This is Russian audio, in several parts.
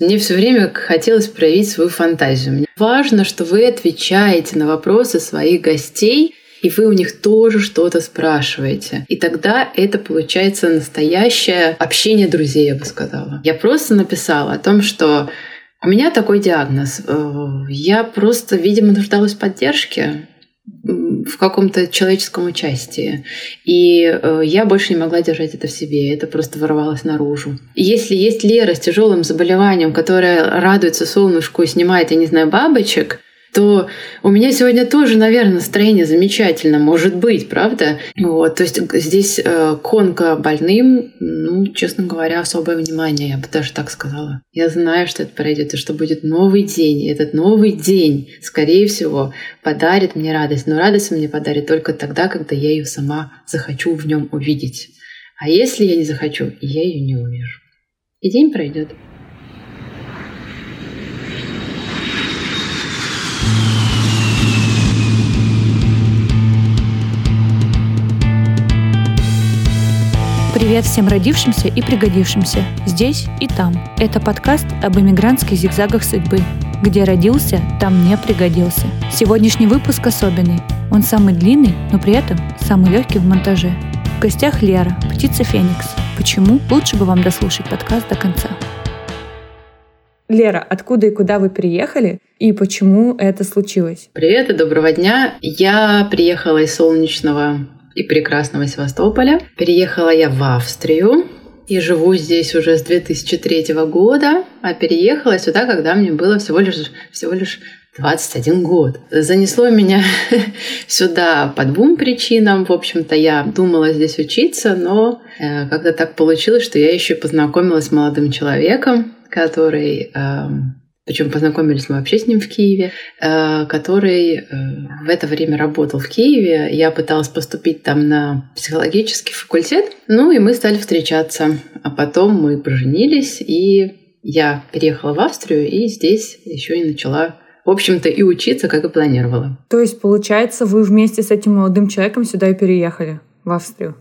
Мне все время хотелось проявить свою фантазию. Мне важно, что вы отвечаете на вопросы своих гостей, и вы у них тоже что-то спрашиваете. И тогда это получается настоящее общение друзей, я бы сказала. Я просто написала о том, что у меня такой диагноз. Э, я просто, видимо, нуждалась в поддержке в каком-то человеческом участии. И э, я больше не могла держать это в себе, это просто ворвалось наружу. Если есть Лера с тяжелым заболеванием, которая радуется солнышку и снимает, я не знаю, бабочек, то у меня сегодня тоже, наверное, настроение замечательно, может быть, правда? Вот, то есть здесь э, конка больным, ну, честно говоря, особое внимание, я бы даже так сказала. Я знаю, что это пройдет, и что будет новый день. И этот новый день, скорее всего, подарит мне радость. Но радость мне подарит только тогда, когда я ее сама захочу в нем увидеть. А если я не захочу, я ее не увижу. И день пройдет. Привет всем родившимся и пригодившимся здесь и там. Это подкаст об эмигрантских зигзагах судьбы. Где родился, там не пригодился. Сегодняшний выпуск особенный. Он самый длинный, но при этом самый легкий в монтаже. В гостях Лера, птица Феникс. Почему? Лучше бы вам дослушать подкаст до конца. Лера, откуда и куда вы приехали и почему это случилось? Привет и доброго дня. Я приехала из солнечного и прекрасного Севастополя. Переехала я в Австрию и живу здесь уже с 2003 года, а переехала сюда, когда мне было всего лишь, всего лишь 21 год. Занесло меня сюда по двум причинам. В общем-то, я думала здесь учиться, но э, когда так получилось, что я еще познакомилась с молодым человеком, который э, причем познакомились мы вообще с ним в Киеве, э, который э, в это время работал в Киеве. Я пыталась поступить там на психологический факультет, ну и мы стали встречаться. А потом мы поженились, и я переехала в Австрию, и здесь еще и начала в общем-то, и учиться, как и планировала. То есть, получается, вы вместе с этим молодым человеком сюда и переехали, в Австрию?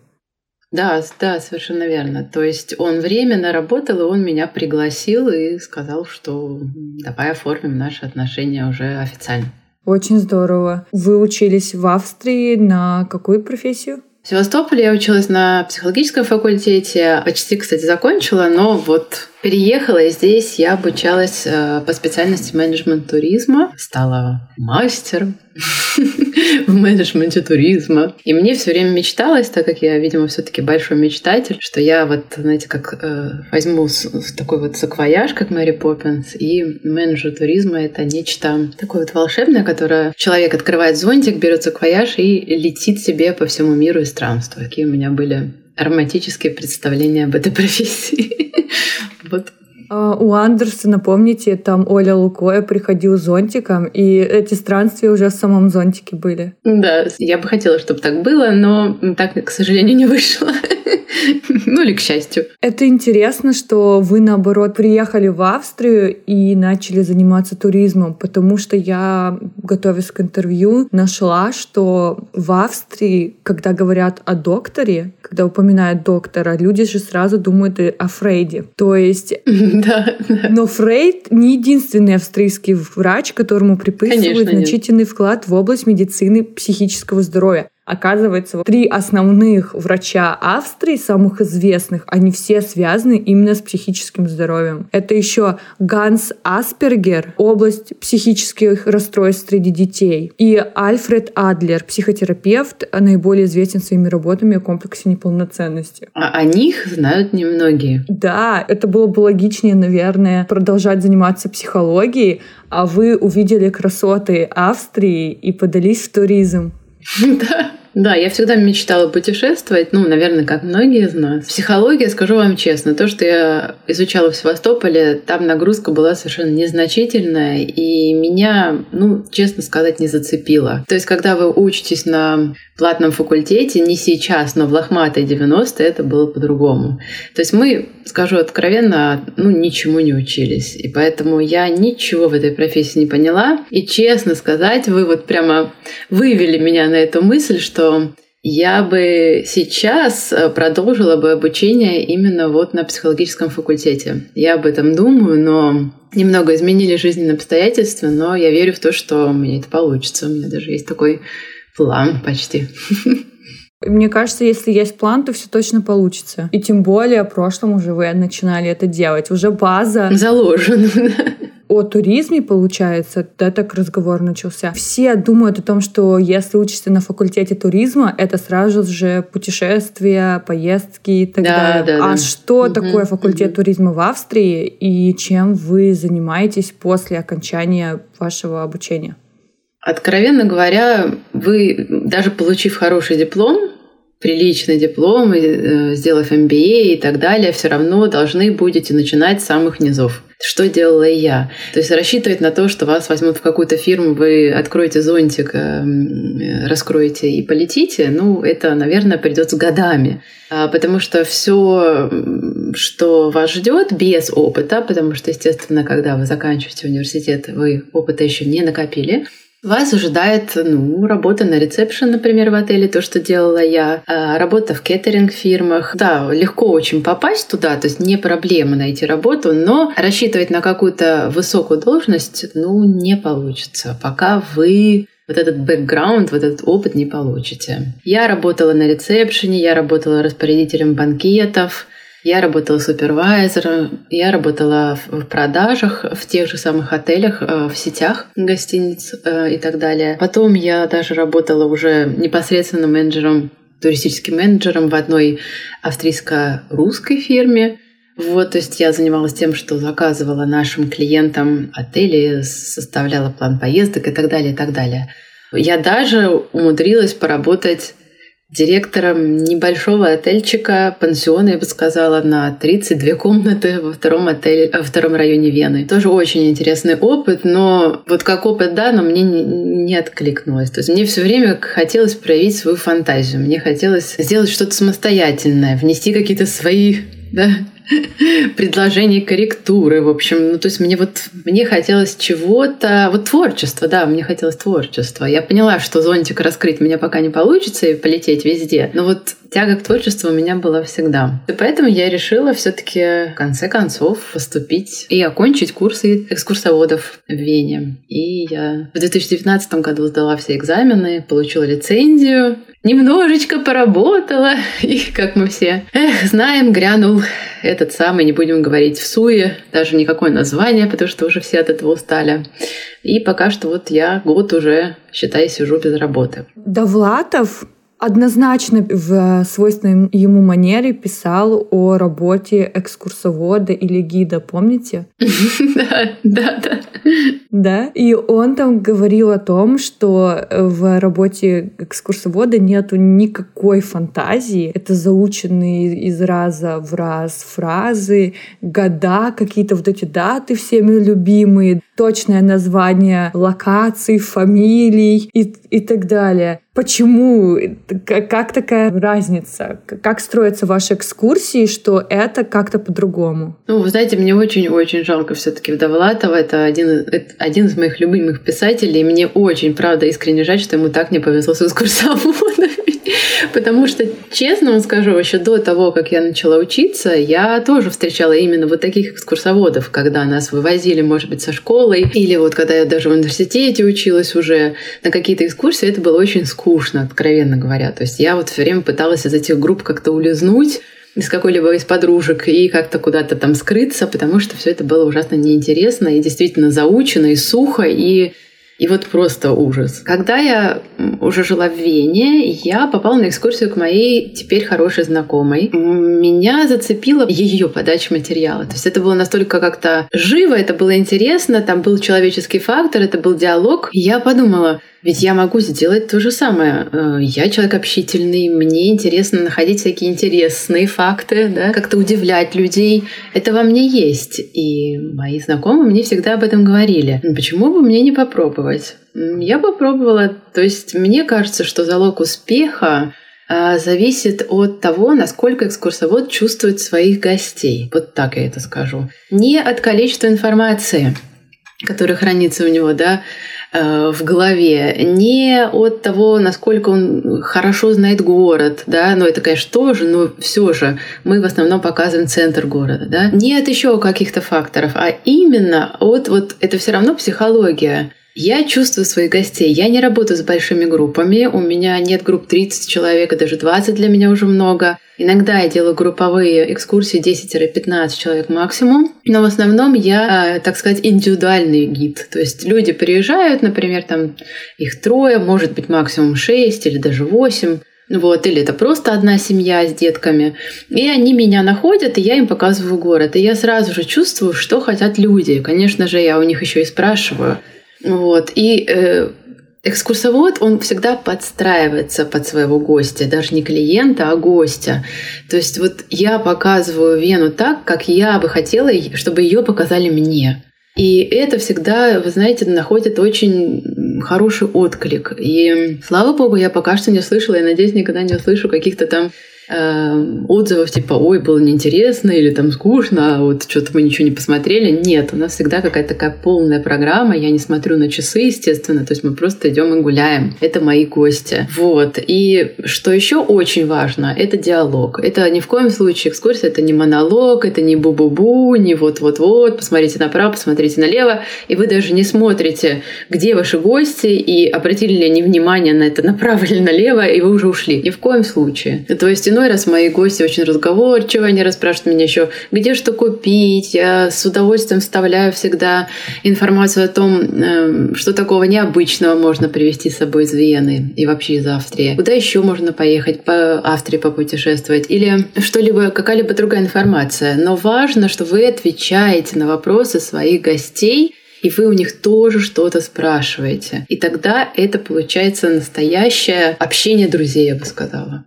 Да, да, совершенно верно. То есть он временно работал, и он меня пригласил и сказал, что давай оформим наши отношения уже официально. Очень здорово. Вы учились в Австрии на какую профессию? В Севастополе я училась на психологическом факультете. Почти, кстати, закончила, но вот переехала, и здесь я обучалась э, по специальности менеджмент туризма. Стала мастером в менеджменте туризма. И мне все время мечталось, так как я, видимо, все-таки большой мечтатель, что я вот, знаете, как э, возьму с, с такой вот саквояж, как Мэри Поппинс, и менеджер туризма — это нечто такое вот волшебное, которое человек открывает зонтик, берет саквояж и летит себе по всему миру и странствует. Какие у меня были романтические представления об этой профессии. Вот а, у Андерсона, помните, там Оля Лукоя приходил зонтиком, и эти странствия уже в самом зонтике были. Да, я бы хотела, чтобы так было, но так, к сожалению, не вышло. Ну или к счастью. Это интересно, что вы, наоборот, приехали в Австрию и начали заниматься туризмом, потому что я, готовясь к интервью, нашла, что в Австрии, когда говорят о докторе, когда упоминают доктора, люди же сразу думают о Фрейде. То есть... Да. Но Фрейд не единственный австрийский врач, которому приписывают Конечно, значительный нет. вклад в область медицины психического здоровья. Оказывается, три основных врача Австрии, самых известных, они все связаны именно с психическим здоровьем. Это еще Ганс Аспергер, область психических расстройств среди детей, и Альфред Адлер, психотерапевт, наиболее известен своими работами о комплексе неполноценности. А о них знают немногие. Да, это было бы логичнее, наверное, продолжать заниматься психологией, а вы увидели красоты Австрии и подались в туризм. Да. Да, я всегда мечтала путешествовать, ну, наверное, как многие из нас. Психология, скажу вам честно, то, что я изучала в Севастополе, там нагрузка была совершенно незначительная, и меня, ну, честно сказать, не зацепила. То есть, когда вы учитесь на платном факультете, не сейчас, но в лохматой 90 это было по-другому. То есть мы, скажу откровенно, ну, ничему не учились. И поэтому я ничего в этой профессии не поняла. И честно сказать, вы вот прямо вывели меня на эту мысль, что я бы сейчас э, продолжила бы обучение именно вот на психологическом факультете. Я об этом думаю, но немного изменили жизненные обстоятельства, но я верю в то, что у меня это получится. У меня даже есть такой план почти. Мне кажется, если есть план, то все точно получится. И тем более в прошлом уже вы начинали это делать. Уже база заложена. О туризме, получается, да, так разговор начался. Все думают о том, что если учишься на факультете туризма, это сразу же путешествия, поездки и так да, далее. Да, а да. что угу, такое факультет угу. туризма в Австрии и чем вы занимаетесь после окончания вашего обучения? Откровенно говоря, вы, даже получив хороший диплом, приличный диплом, э, сделав MBA и так далее, все равно должны будете начинать с самых низов. Что делала я? То есть рассчитывать на то, что вас возьмут в какую-то фирму, вы откроете зонтик, э, раскроете и полетите, ну, это, наверное, придется годами. А, потому что все, что вас ждет без опыта, потому что, естественно, когда вы заканчиваете университет, вы опыта еще не накопили, вас ожидает, ну, работа на ресепшн, например, в отеле, то, что делала я, а, работа в кеттеринг-фирмах. Да, легко очень попасть туда, то есть не проблема найти работу, но рассчитывать на какую-то высокую должность, ну, не получится, пока вы вот этот бэкграунд, вот этот опыт не получите. Я работала на ресепшене, я работала распорядителем банкетов, я работала супервайзером, я работала в продажах в тех же самых отелях, э, в сетях гостиниц э, и так далее. Потом я даже работала уже непосредственно менеджером, туристическим менеджером в одной австрийско-русской фирме. Вот, то есть я занималась тем, что заказывала нашим клиентам отели, составляла план поездок и так далее, и так далее. Я даже умудрилась поработать директором небольшого отельчика, пансиона, я бы сказала, на 32 комнаты во втором, отеле, во втором районе Вены. Тоже очень интересный опыт, но вот как опыт, да, но мне не, не откликнулось. То есть мне все время хотелось проявить свою фантазию. Мне хотелось сделать что-то самостоятельное, внести какие-то свои да, предложений корректуры, в общем. Ну, то есть мне вот, мне хотелось чего-то, вот творчество, да, мне хотелось творчества. Я поняла, что зонтик раскрыть меня пока не получится и полететь везде. Но вот тяга к творчеству у меня была всегда. И поэтому я решила все таки в конце концов поступить и окончить курсы экскурсоводов в Вене. И я в 2019 году сдала все экзамены, получила лицензию, немножечко поработала, и, как мы все эх, знаем, грянул этот самый, не будем говорить в суе, даже никакое название, потому что уже все от этого устали. И пока что вот я год уже, считай, сижу без работы. Довлатов однозначно в свойственной ему манере писал о работе экскурсовода или гида, помните? Да, да, да. Да, и он там говорил о том, что в работе экскурсовода нету никакой фантазии. Это заученные из раза в раз фразы, года, какие-то вот эти даты всеми любимые, точное название локаций, фамилий и, и так далее. Почему? Как такая разница? Как строятся ваши экскурсии, что это как-то по-другому? Ну, вы знаете, мне очень-очень жалко все таки Вдовлатова. Это один, это один из моих любимых писателей. И мне очень, правда, искренне жаль, что ему так не повезло с экскурсоводами. Потому что, честно вам скажу, еще до того, как я начала учиться, я тоже встречала именно вот таких экскурсоводов, когда нас вывозили, может быть, со школой, или вот когда я даже в университете училась уже на какие-то экскурсии, это было очень скучно, откровенно говоря. То есть я вот все время пыталась из этих групп как-то улизнуть, из какой-либо из подружек и как-то куда-то там скрыться, потому что все это было ужасно неинтересно и действительно заучено и сухо, и и вот просто ужас. Когда я уже жила в Вене, я попала на экскурсию к моей теперь хорошей знакомой. Меня зацепила ее подача материала. То есть это было настолько как-то живо, это было интересно, там был человеческий фактор, это был диалог. Я подумала, ведь я могу сделать то же самое. Э, я человек общительный, мне интересно находить всякие интересные факты, да, как-то удивлять людей. Это во мне есть. И мои знакомые мне всегда об этом говорили. Почему бы мне не попробовать? Я попробовала. То есть мне кажется, что залог успеха э, зависит от того, насколько экскурсовод чувствует своих гостей. Вот так я это скажу. Не от количества информации, которая хранится у него, да, в голове, не от того, насколько он хорошо знает город, да, но это, конечно, тоже, но все же мы в основном показываем центр города, да, не от еще каких-то факторов, а именно от вот это все равно психология. Я чувствую своих гостей. Я не работаю с большими группами. У меня нет групп 30 человек, даже 20 для меня уже много. Иногда я делаю групповые экскурсии 10-15 человек максимум. Но в основном я, э, так сказать, индивидуальный гид. То есть люди приезжают, например, там их трое, может быть максимум 6 или даже 8. Вот, или это просто одна семья с детками. И они меня находят, и я им показываю город. И я сразу же чувствую, что хотят люди. Конечно же, я у них еще и спрашиваю. Вот. И э, экскурсовод, он всегда подстраивается под своего гостя, даже не клиента, а гостя. То есть вот я показываю Вену так, как я бы хотела, чтобы ее показали мне. И это всегда, вы знаете, находит очень хороший отклик. И слава богу, я пока что не услышала, и надеюсь, никогда не услышу каких-то там Эм, отзывов типа «Ой, было неинтересно» или там «Скучно», а вот что-то мы ничего не посмотрели. Нет, у нас всегда какая-то такая полная программа. Я не смотрю на часы, естественно, то есть мы просто идем и гуляем. Это мои гости. Вот. И что еще очень важно, это диалог. Это ни в коем случае экскурсия, это не монолог, это не бу-бу-бу, не вот-вот-вот, посмотрите направо, посмотрите налево, и вы даже не смотрите, где ваши гости, и обратили ли они внимание на это направо или налево, и вы уже ушли. Ни в коем случае. То есть иной раз мои гости очень разговорчивые, они расспрашивают меня еще, где что купить. Я с удовольствием вставляю всегда информацию о том, эм, что такого необычного можно привезти с собой из Вены и вообще из Австрии. Куда еще можно поехать по Австрии попутешествовать или что-либо, какая-либо другая информация. Но важно, что вы отвечаете на вопросы своих гостей, и вы у них тоже что-то спрашиваете. И тогда это получается настоящее общение друзей, я бы сказала.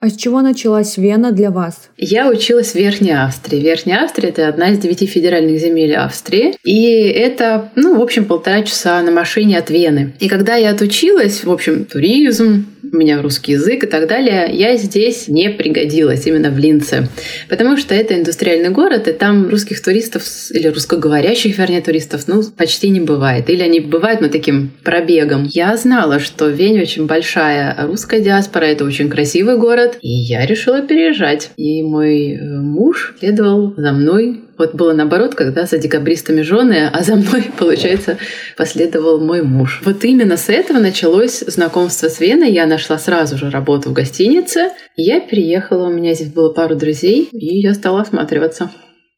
А с чего началась Вена для вас? Я училась в Верхней Австрии. Верхняя Австрия — это одна из девяти федеральных земель Австрии. И это, ну, в общем, полтора часа на машине от Вены. И когда я отучилась, в общем, туризм, меня русский язык и так далее, я здесь не пригодилась именно в Линце. Потому что это индустриальный город, и там русских туристов или русскоговорящих, вернее, туристов, ну, почти не бывает. Или они бывают, но таким пробегом. Я знала, что в Вене очень большая русская диаспора, это очень красивый город, и я решила переезжать. И мой э, муж следовал за мной вот было наоборот, когда за декабристами жены, а за мной, получается, последовал мой муж. Вот именно с этого началось знакомство с Веной. Я нашла сразу же работу в гостинице. Я переехала, у меня здесь было пару друзей, и я стала осматриваться.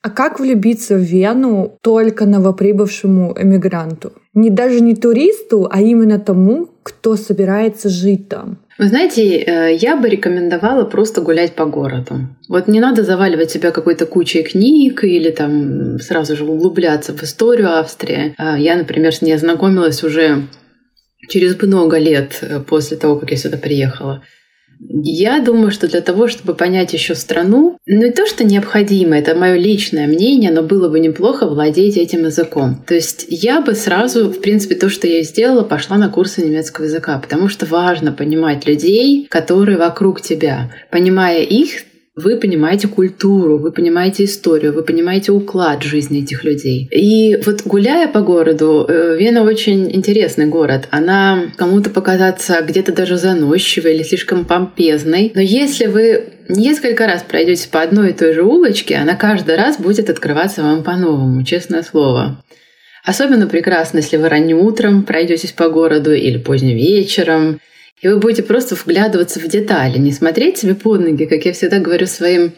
А как влюбиться в Вену только новоприбывшему эмигранту? Не даже не туристу, а именно тому, кто собирается жить там. Вы знаете, э, я бы рекомендовала просто гулять по городу. Вот не надо заваливать себя какой-то кучей книг или там сразу же углубляться в историю Австрии. А я, например, с ней ознакомилась уже через много лет э, после того, как я сюда приехала. Я думаю, что для того, чтобы понять еще страну, ну и то, что необходимо, это мое личное мнение, но было бы неплохо владеть этим языком. То есть я бы сразу, в принципе, то, что я сделала, пошла на курсы немецкого языка, потому что важно понимать людей, которые вокруг тебя. Понимая их, вы понимаете культуру, вы понимаете историю, вы понимаете уклад жизни этих людей. И вот гуляя по городу, э, Вена очень интересный город. Она кому-то показаться где-то даже заносчивой или слишком помпезной. Но если вы несколько раз пройдете по одной и той же улочке, она каждый раз будет открываться вам по-новому, честное слово. Особенно прекрасно, если вы ранним утром пройдетесь по городу или поздним вечером, и вы будете просто вглядываться в детали, не смотреть себе под ноги, как я всегда говорю своим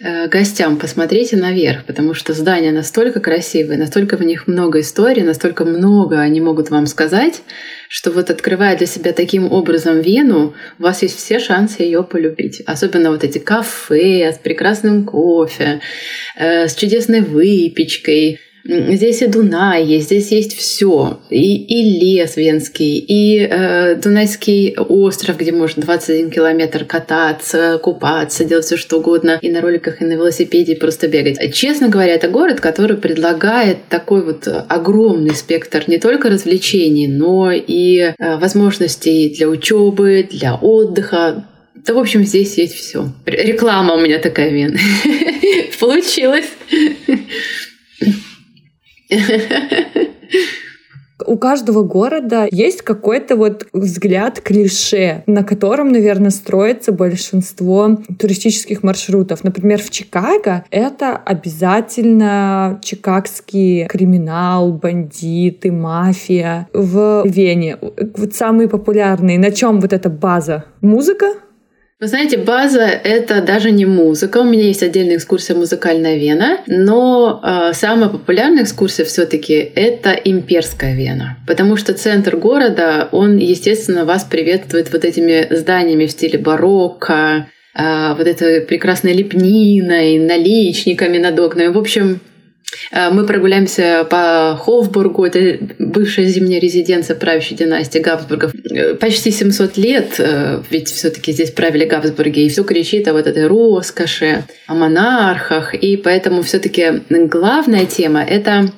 э, гостям, посмотрите наверх, потому что здания настолько красивые, настолько в них много историй, настолько много они могут вам сказать, что вот открывая для себя таким образом Вену, у вас есть все шансы ее полюбить. Особенно вот эти кафе с прекрасным кофе, э, с чудесной выпечкой, Здесь и Дунай есть, здесь есть все. И, и лес венский, и э, Дунайский остров, где можно 21 километр кататься, купаться, делать все что угодно, и на роликах, и на велосипеде, и просто бегать. Честно говоря, это город, который предлагает такой вот огромный спектр не только развлечений, но и э, возможностей для учебы, для отдыха. Да, в общем, здесь есть все. Реклама у меня такая, Вен. Получилось. У каждого города есть какой-то вот взгляд клише, на котором, наверное, строится большинство туристических маршрутов. Например, в Чикаго это обязательно чикагский криминал, бандиты, мафия. В Вене вот самые популярные. На чем вот эта база? Музыка? Вы знаете, база — это даже не музыка. У меня есть отдельная экскурсия «Музыкальная Вена», но э, самая популярная экскурсия все таки это имперская Вена. Потому что центр города, он, естественно, вас приветствует вот этими зданиями в стиле барокко, э, вот этой прекрасной лепниной, наличниками над окнами. В общем, мы прогуляемся по Хофбургу, это бывшая зимняя резиденция правящей династии Габсбургов. Э, почти 700 лет, э, ведь все таки здесь правили Габсбурги, и все кричит о вот этой роскоши, о монархах, и поэтому все таки главная тема — это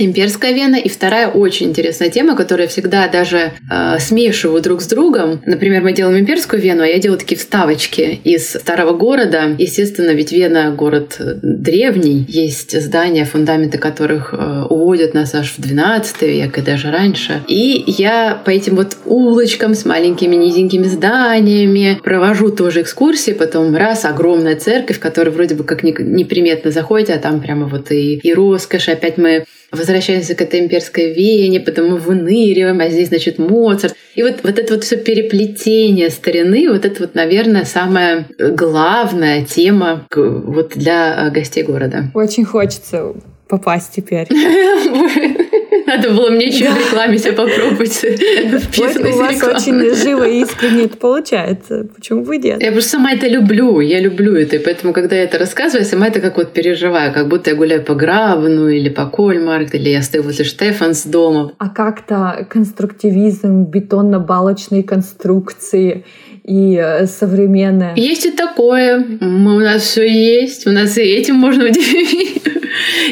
Имперская вена. И вторая очень интересная тема, которую я всегда даже э, смешиваю друг с другом. Например, мы делаем имперскую вену, а я делаю такие вставочки из старого города. Естественно, ведь Вена город древний. Есть здания, фундаменты которых э, уводят нас аж в 12 век и даже раньше. И я по этим вот улочкам с маленькими низенькими зданиями провожу тоже экскурсии. Потом раз огромная церковь, в которой вроде бы как неприметно заходите, а там прямо вот и, и роскошь. Опять мы возвращаемся к этой имперской вене, потом мы выныриваем, а здесь, значит, Моцарт. И вот, вот это вот все переплетение старины, вот это вот, наверное, самая главная тема вот для э, гостей города. Очень хочется попасть теперь. Надо было мне еще в рекламе себя попробовать. У вас очень живо и искренне это получается. Почему бы нет? Я просто сама это люблю. Я люблю это. И поэтому, когда я это рассказываю, я сама это как вот переживаю. Как будто я гуляю по Грабну или по Кольмарк, или я стою возле Штефанс дома. А как-то конструктивизм, бетонно-балочные конструкции и э, современное. Есть и такое. Мы, у нас все есть. У нас и этим можно удивить.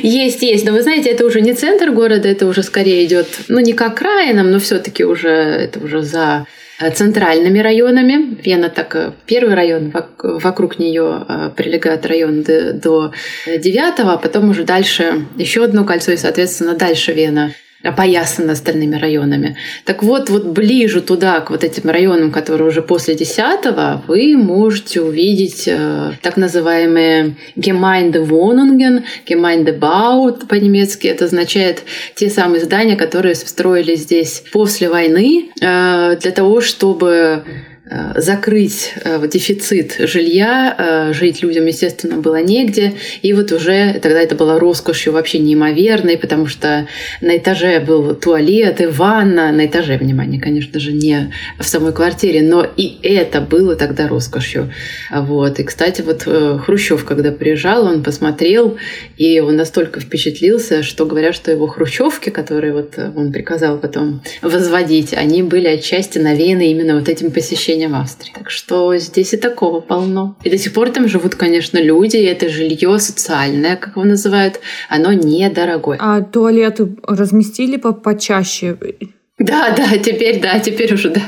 Есть, есть. Но вы знаете, это уже не центр города, это уже скорее идет, ну, не как краином, но все-таки уже это уже за э, центральными районами. Вена так э, первый район, вокруг нее прилегает район до девятого, а потом уже дальше еще одно кольцо, и, соответственно, дальше Вена опоясаны остальными районами. Так вот, вот ближе туда, к вот этим районам, которые уже после 10 вы можете увидеть э, так называемые Gemeindewohnungen, Gemeindebaut по-немецки. Это означает те самые здания, которые строили здесь после войны э, для того, чтобы закрыть э, дефицит жилья, э, жить людям, естественно, было негде. И вот уже тогда это было роскошью вообще неимоверной, потому что на этаже был туалет и ванна. На этаже, внимание, конечно же, не в самой квартире, но и это было тогда роскошью. Вот. И, кстати, вот Хрущев, когда приезжал, он посмотрел, и он настолько впечатлился, что говорят, что его хрущевки, которые вот он приказал потом возводить, они были отчасти навеяны именно вот этим посещением в Австрии. Так что здесь и такого полно. И до сих пор там живут, конечно, люди, и это жилье социальное, как его называют, оно недорогое. А туалеты разместили по почаще? Да, да, теперь, да, теперь уже, да.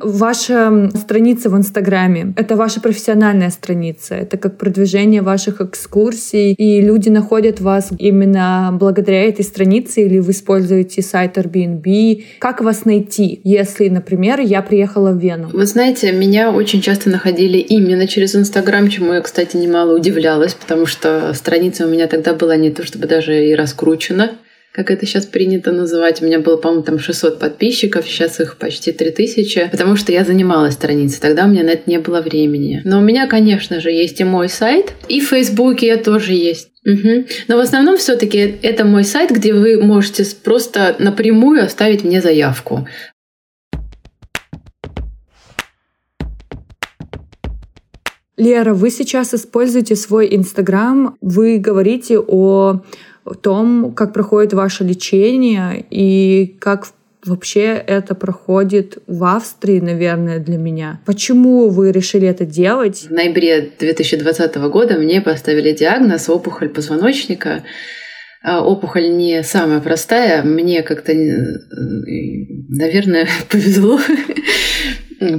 Ваша страница в Инстаграме — это ваша профессиональная страница, это как продвижение ваших экскурсий, и люди находят вас именно благодаря этой странице, или вы используете сайт Airbnb. Как вас найти, если, например, я приехала в Вену? Вы знаете, меня очень часто находили именно через Инстаграм, чему я, кстати, немало удивлялась, потому что страница у меня тогда была не то чтобы даже и раскручена как это сейчас принято называть. У меня было, по-моему, там 600 подписчиков, сейчас их почти 3000, потому что я занималась страницей. Тогда у меня на это не было времени. Но у меня, конечно же, есть и мой сайт, и в Фейсбуке я тоже есть. Угу. Но в основном все-таки это мой сайт, где вы можете просто напрямую оставить мне заявку. Лера, вы сейчас используете свой Инстаграм, вы говорите о в том, как проходит ваше лечение и как вообще это проходит в Австрии, наверное, для меня. Почему вы решили это делать? В ноябре 2020 года мне поставили диагноз опухоль позвоночника. А, опухоль не самая простая. Мне как-то, наверное, повезло.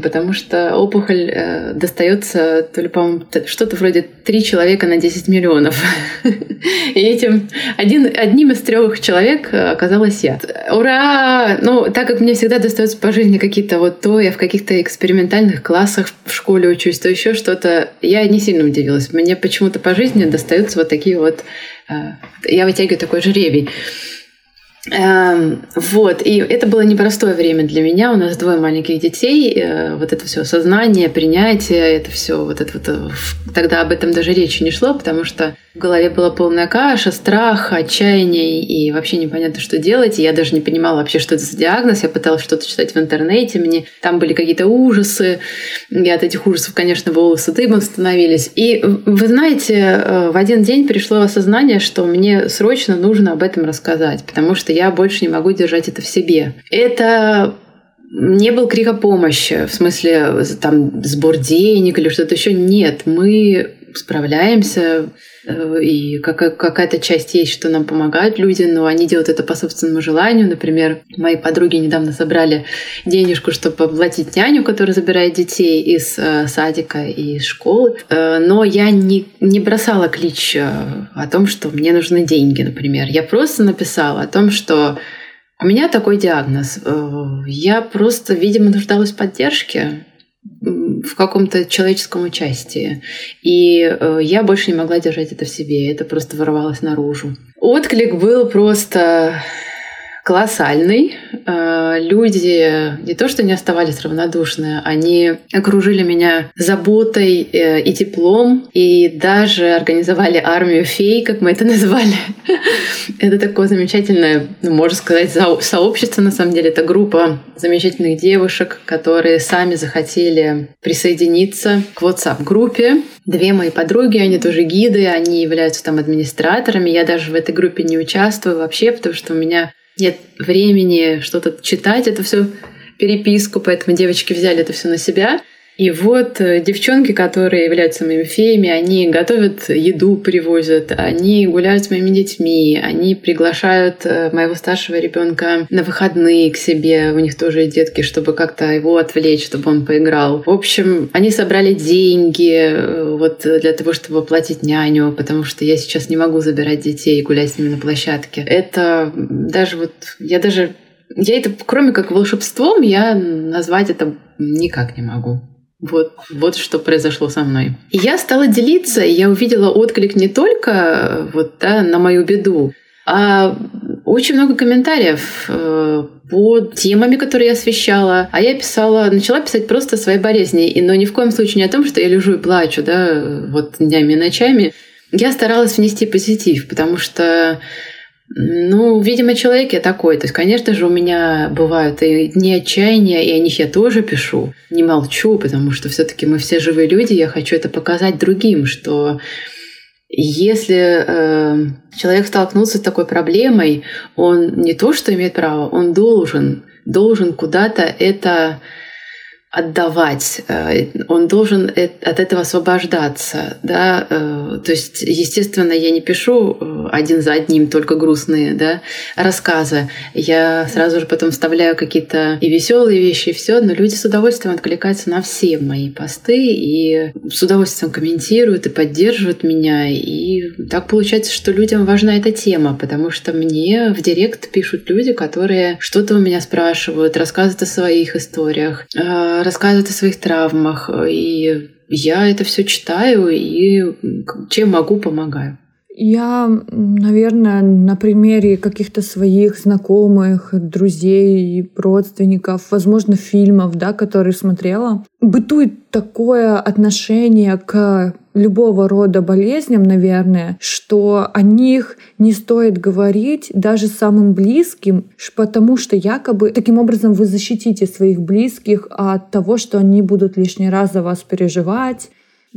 Потому что опухоль э, достается то ли, по-моему, что-то вроде три человека на 10 миллионов. И этим один, одним из трех человек э, оказалась я. Ура! Ну, так как мне всегда достается по жизни какие-то вот то, я в каких-то экспериментальных классах в школе учусь, то еще что-то, я не сильно удивилась. Мне почему-то по жизни достаются вот такие вот... Э, я вытягиваю такой жребий. Эм, вот, и это было непростое время для меня. У нас двое маленьких детей. Э, вот это все осознание, принятие, это все вот это вот. Э, тогда об этом даже речи не шло, потому что в голове была полная каша, страх, отчаяние и вообще непонятно, что делать. И я даже не понимала вообще, что это за диагноз. Я пыталась что-то читать в интернете, мне там были какие-то ужасы. И от этих ужасов, конечно, волосы дыбом становились. И вы знаете, э, в один день пришло осознание, что мне срочно нужно об этом рассказать, потому что я больше не могу держать это в себе. Это не был крик о помощи, в смысле там сбор денег или что-то еще. Нет, мы справляемся, э, и какая-то часть есть, что нам помогают люди, но они делают это по собственному желанию. Например, мои подруги недавно собрали денежку, чтобы оплатить няню, которая забирает детей из э, садика и из школы. Э, но я не, не бросала клич о том, что мне нужны деньги, например. Я просто написала о том, что у меня такой диагноз. Я просто, видимо, нуждалась в поддержке в каком-то человеческом участии. И э, я больше не могла держать это в себе, это просто ворвалось наружу. Отклик был просто колоссальный. Э, люди не то, что не оставались равнодушны, они окружили меня заботой э, и теплом, и даже организовали армию фей, как мы это назвали. Это такое замечательное, ну, можно сказать, сообщество, на самом деле. Это группа замечательных девушек, которые сами захотели присоединиться к WhatsApp-группе. Две мои подруги, они тоже гиды, они являются там администраторами. Я даже в этой группе не участвую вообще, потому что у меня нет времени что-то читать, это все переписку, поэтому девочки взяли это все на себя. И вот э, девчонки, которые являются моими феями, они готовят еду, привозят, они гуляют с моими детьми, они приглашают э, моего старшего ребенка на выходные к себе, у них тоже детки, чтобы как-то его отвлечь, чтобы он поиграл. В общем, они собрали деньги э, вот для того, чтобы оплатить няню, потому что я сейчас не могу забирать детей и гулять с ними на площадке. Это даже вот, я даже я это, кроме как волшебством, я назвать это никак не могу. Вот, вот что произошло со мной. И я стала делиться, и я увидела отклик не только э, вот, да, на мою беду, а очень много комментариев э, под темами, которые я освещала. А я писала, начала писать просто о своей болезни, и, но ни в коем случае не о том, что я лежу и плачу, да, вот днями и ночами. Я старалась внести позитив, потому что ну, видимо, человек я такой. То есть, конечно же, у меня бывают и дни отчаяния, и о них я тоже пишу. Не молчу, потому что все таки мы все живые люди, я хочу это показать другим, что если э, человек столкнулся с такой проблемой, он не то что имеет право, он должен, должен куда-то это отдавать, э, он должен от этого освобождаться, да, э, то есть, естественно, я не пишу э, один за одним только грустные, да, рассказы, я сразу же потом вставляю какие-то и веселые вещи, и все, но люди с удовольствием откликаются на все мои посты и с удовольствием комментируют и поддерживают меня, и так получается, что людям важна эта тема, потому что мне в директ пишут люди, которые что-то у меня спрашивают, рассказывают о своих историях, рассказывают о своих травмах, и я это все читаю и чем могу, помогаю. Я, наверное, на примере каких-то своих знакомых, друзей, родственников, возможно, фильмов, да, которые смотрела, бытует такое отношение к любого рода болезням, наверное, что о них не стоит говорить даже самым близким, потому что якобы таким образом вы защитите своих близких от того, что они будут лишний раз за вас переживать,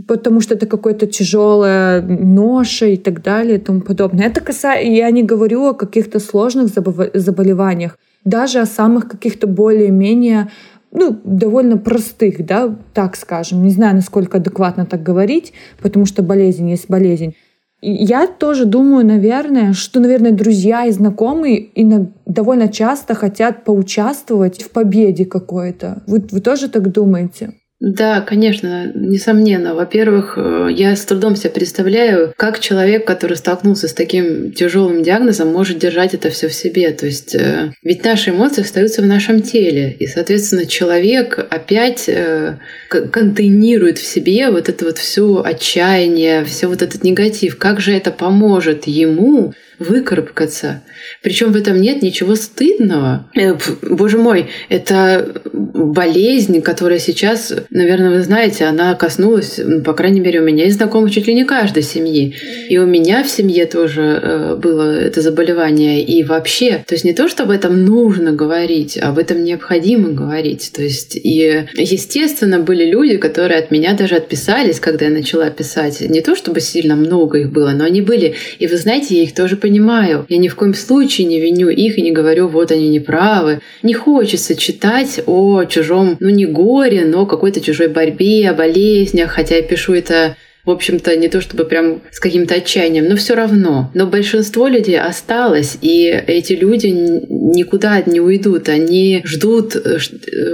потому что это какое-то тяжелое ноша и так далее и тому подобное. Это касается, я не говорю о каких-то сложных заболеваниях, даже о самых каких-то более-менее ну, довольно простых, да, так скажем. Не знаю, насколько адекватно так говорить, потому что болезнь есть болезнь. Я тоже думаю, наверное, что, наверное, друзья и знакомые и довольно часто хотят поучаствовать в победе какой-то. Вы, вы тоже так думаете? Да, конечно, несомненно. Во-первых, э, я с трудом себе представляю, как человек, который столкнулся с таким тяжелым диагнозом, может держать это все в себе. То есть э, ведь наши эмоции остаются в нашем теле. И, соответственно, человек опять э, контейнирует в себе вот это вот все отчаяние, все вот этот негатив. Как же это поможет ему выкарабкаться? Причем в этом нет ничего стыдного. Э, боже мой, это болезнь, которая сейчас, наверное, вы знаете, она коснулась, ну, по крайней мере, у меня и знакомых чуть ли не каждой семьи. И у меня в семье тоже э, было это заболевание. И вообще, то есть не то, что об этом нужно говорить, а об этом необходимо говорить. То есть и, естественно, были люди, которые от меня даже отписались, когда я начала писать. Не то, чтобы сильно много их было, но они были. И вы знаете, я их тоже понимаю. Я ни в коем случае не виню их и не говорю, вот они неправы. Не хочется читать о чужом, ну не горе, но какой-то чужой борьбе, о болезнях, хотя я пишу это в общем-то, не то чтобы прям с каким-то отчаянием, но все равно. Но большинство людей осталось, и эти люди никуда не уйдут. Они ждут э,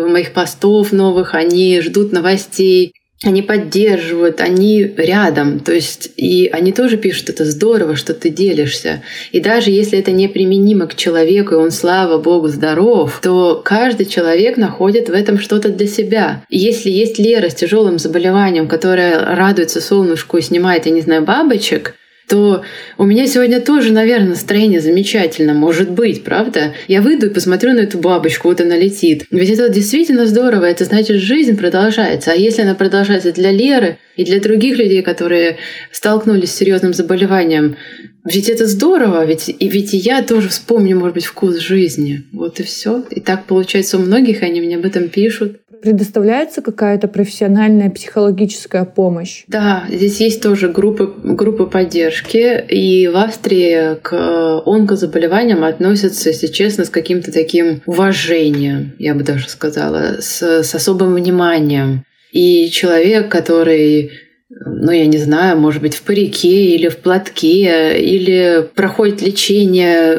моих постов новых, они ждут новостей они поддерживают, они рядом, то есть и они тоже пишут, это здорово, что ты делишься. И даже если это неприменимо к человеку, и он, слава богу, здоров, то каждый человек находит в этом что-то для себя. И если есть Лера с тяжелым заболеванием, которая радуется солнышку и снимает, я не знаю, бабочек, то у меня сегодня тоже, наверное, настроение замечательно, может быть, правда? Я выйду и посмотрю на эту бабочку, вот она летит. Ведь это действительно здорово, это значит, жизнь продолжается. А если она продолжается для Леры и для других людей, которые столкнулись с серьезным заболеванием, ведь это здорово, ведь и ведь и я тоже вспомню, может быть, вкус жизни. Вот и все. И так получается у многих, они мне об этом пишут предоставляется какая-то профессиональная психологическая помощь? Да, здесь есть тоже группы, группы поддержки. И в Австрии к онкозаболеваниям относятся, если честно, с каким-то таким уважением, я бы даже сказала, с, с особым вниманием. И человек, который ну, я не знаю, может быть, в парике или в платке, или проходит лечение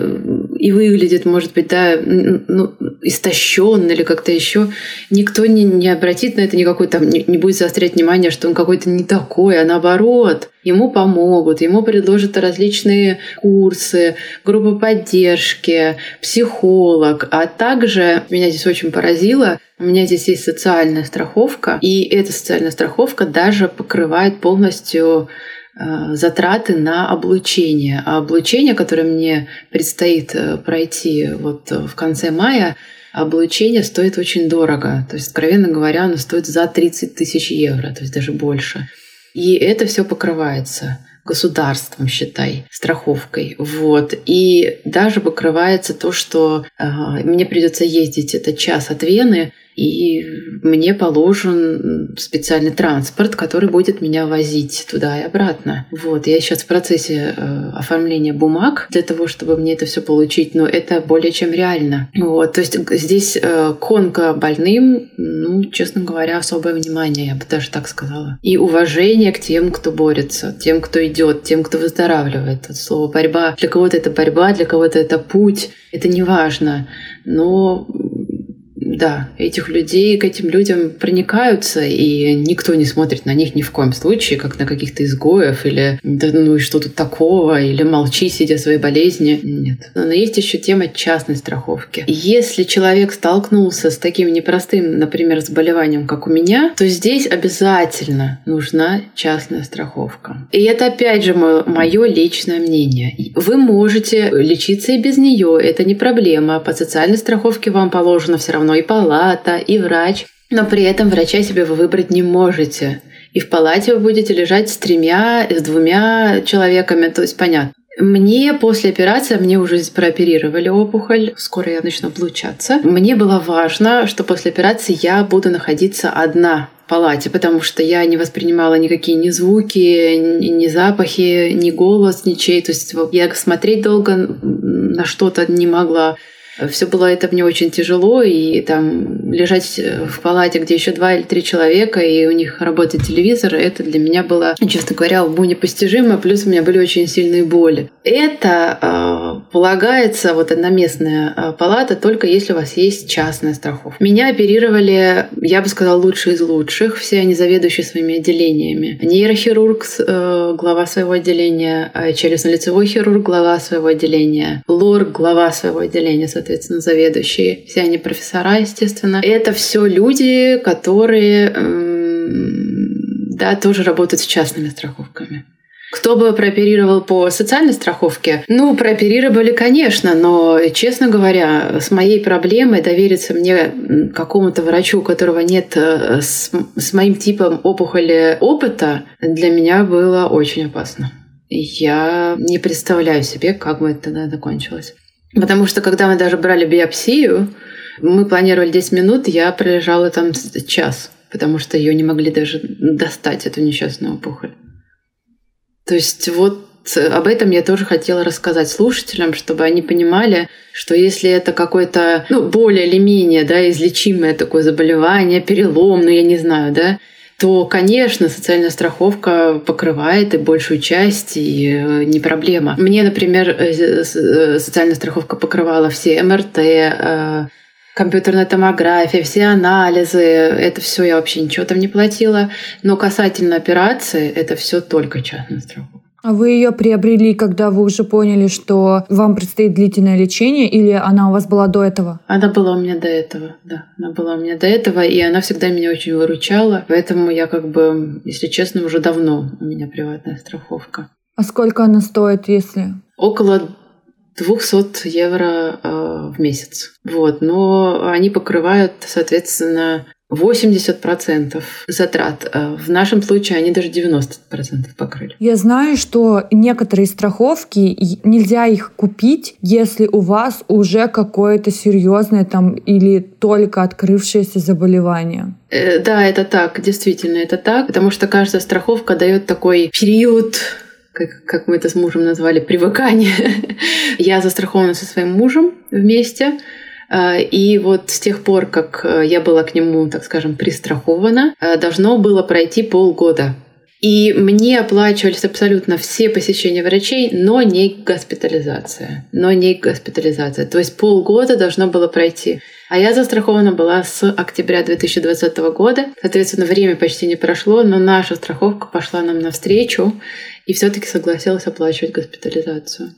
и выглядит, может быть, да, ну, истощен или как-то еще, никто не, не обратит на это никакой, там, не, не будет заострять внимание, что он какой-то не такой, а наоборот, ему помогут, ему предложат различные курсы, группы поддержки, психолог, а также меня здесь очень поразило, у меня здесь есть социальная страховка, и эта социальная страховка даже покрывает полностью затраты на облучение. А облучение, которое мне предстоит э, пройти вот э, в конце мая, облучение стоит очень дорого. То есть, откровенно говоря, оно стоит за 30 тысяч евро, то есть даже больше. И это все покрывается государством, считай, страховкой. Вот. И даже покрывается то, что э, мне придется ездить этот час от Вены и мне положен специальный транспорт, который будет меня возить туда и обратно. Вот, я сейчас в процессе э, оформления бумаг для того, чтобы мне это все получить, но это более чем реально. Вот, то есть здесь э, к больным, ну, честно говоря, особое внимание, я бы даже так сказала. И уважение к тем, кто борется, тем, кто идет, тем, кто выздоравливает. Это слово борьба. Для кого-то это борьба, для кого-то это путь. Это не важно. Но да, этих людей, к этим людям проникаются, и никто не смотрит на них ни в коем случае, как на каких-то изгоев, или да ну и что тут такого, или молчи, сидя своей болезни. Нет. Но есть еще тема частной страховки. Если человек столкнулся с таким непростым, например, заболеванием, как у меня, то здесь обязательно нужна частная страховка. И это опять же мое личное мнение. Вы можете лечиться и без нее, это не проблема. По социальной страховке вам положено все равно и палата, и врач. Но при этом врача себе вы выбрать не можете. И в палате вы будете лежать с тремя, с двумя человеками, то есть понятно. Мне после операции, мне уже прооперировали опухоль, скоро я начну облучаться. Мне было важно, что после операции я буду находиться одна в палате, потому что я не воспринимала никакие ни звуки, ни, ни запахи, ни голос, ничей. То есть я смотреть долго на что-то не могла Все было это мне очень тяжело, и там лежать в палате, где еще два или три человека, и у них работает телевизор, это для меня было, честно говоря, уму непостижимо, плюс у меня были очень сильные боли. Это э, полагается, вот одна местная э, палата, только если у вас есть частная страховка. Меня оперировали, я бы сказала, лучшие из лучших, все они заведующие своими отделениями. Нейрохирург, э, глава своего отделения, э, челюстно-лицевой хирург, глава своего отделения, лор, глава своего отделения, соответственно, заведующие. Все они профессора, естественно. Это все люди, которые да, тоже работают с частными страховками. Кто бы прооперировал по социальной страховке? Ну, прооперировали, конечно, но, честно говоря, с моей проблемой довериться мне какому-то врачу, у которого нет э, с, с моим типом опухоли опыта, для меня было очень опасно. Я не представляю себе, как бы это тогда закончилось. Потому что когда мы даже брали биопсию, мы планировали 10 минут, я пролежала там час, потому что ее не могли даже достать, эту несчастную опухоль. То есть вот об этом я тоже хотела рассказать слушателям, чтобы они понимали, что если это какое-то, ну, более или менее, да, излечимое такое заболевание, перелом, ну, я не знаю, да, то, конечно, социальная страховка покрывает и большую часть, и э, не проблема. Мне, например, э, э, социальная страховка покрывала все МРТ, компьютерная томография, все анализы, это все я вообще ничего там не платила. Но касательно операции, это все только частная страховка. А вы ее приобрели, когда вы уже поняли, что вам предстоит длительное лечение, или она у вас была до этого? Она была у меня до этого, да. Она была у меня до этого, и она всегда меня очень выручала. Поэтому я как бы, если честно, уже давно у меня приватная страховка. А сколько она стоит, если? Около 200 евро э, в месяц. Вот. Но они покрывают, соответственно, 80% затрат. Э, в нашем случае они даже 90% покрыли. Я знаю, что некоторые страховки нельзя их купить, если у вас уже какое-то серьезное там или только открывшееся заболевание. Э, да, это так, действительно, это так, потому что каждая страховка дает такой период как, как мы это с мужем назвали, привыкание. я застрахована со своим мужем вместе. А, и вот с тех пор, как э, я была к нему, так скажем, пристрахована, э, должно было пройти полгода. И мне оплачивались абсолютно все посещения врачей, но не госпитализация. Но не госпитализация. То есть полгода должно было пройти. А я застрахована была с октября 2020 года. Соответственно, время почти не прошло, но наша страховка пошла нам навстречу и все-таки согласилась оплачивать госпитализацию.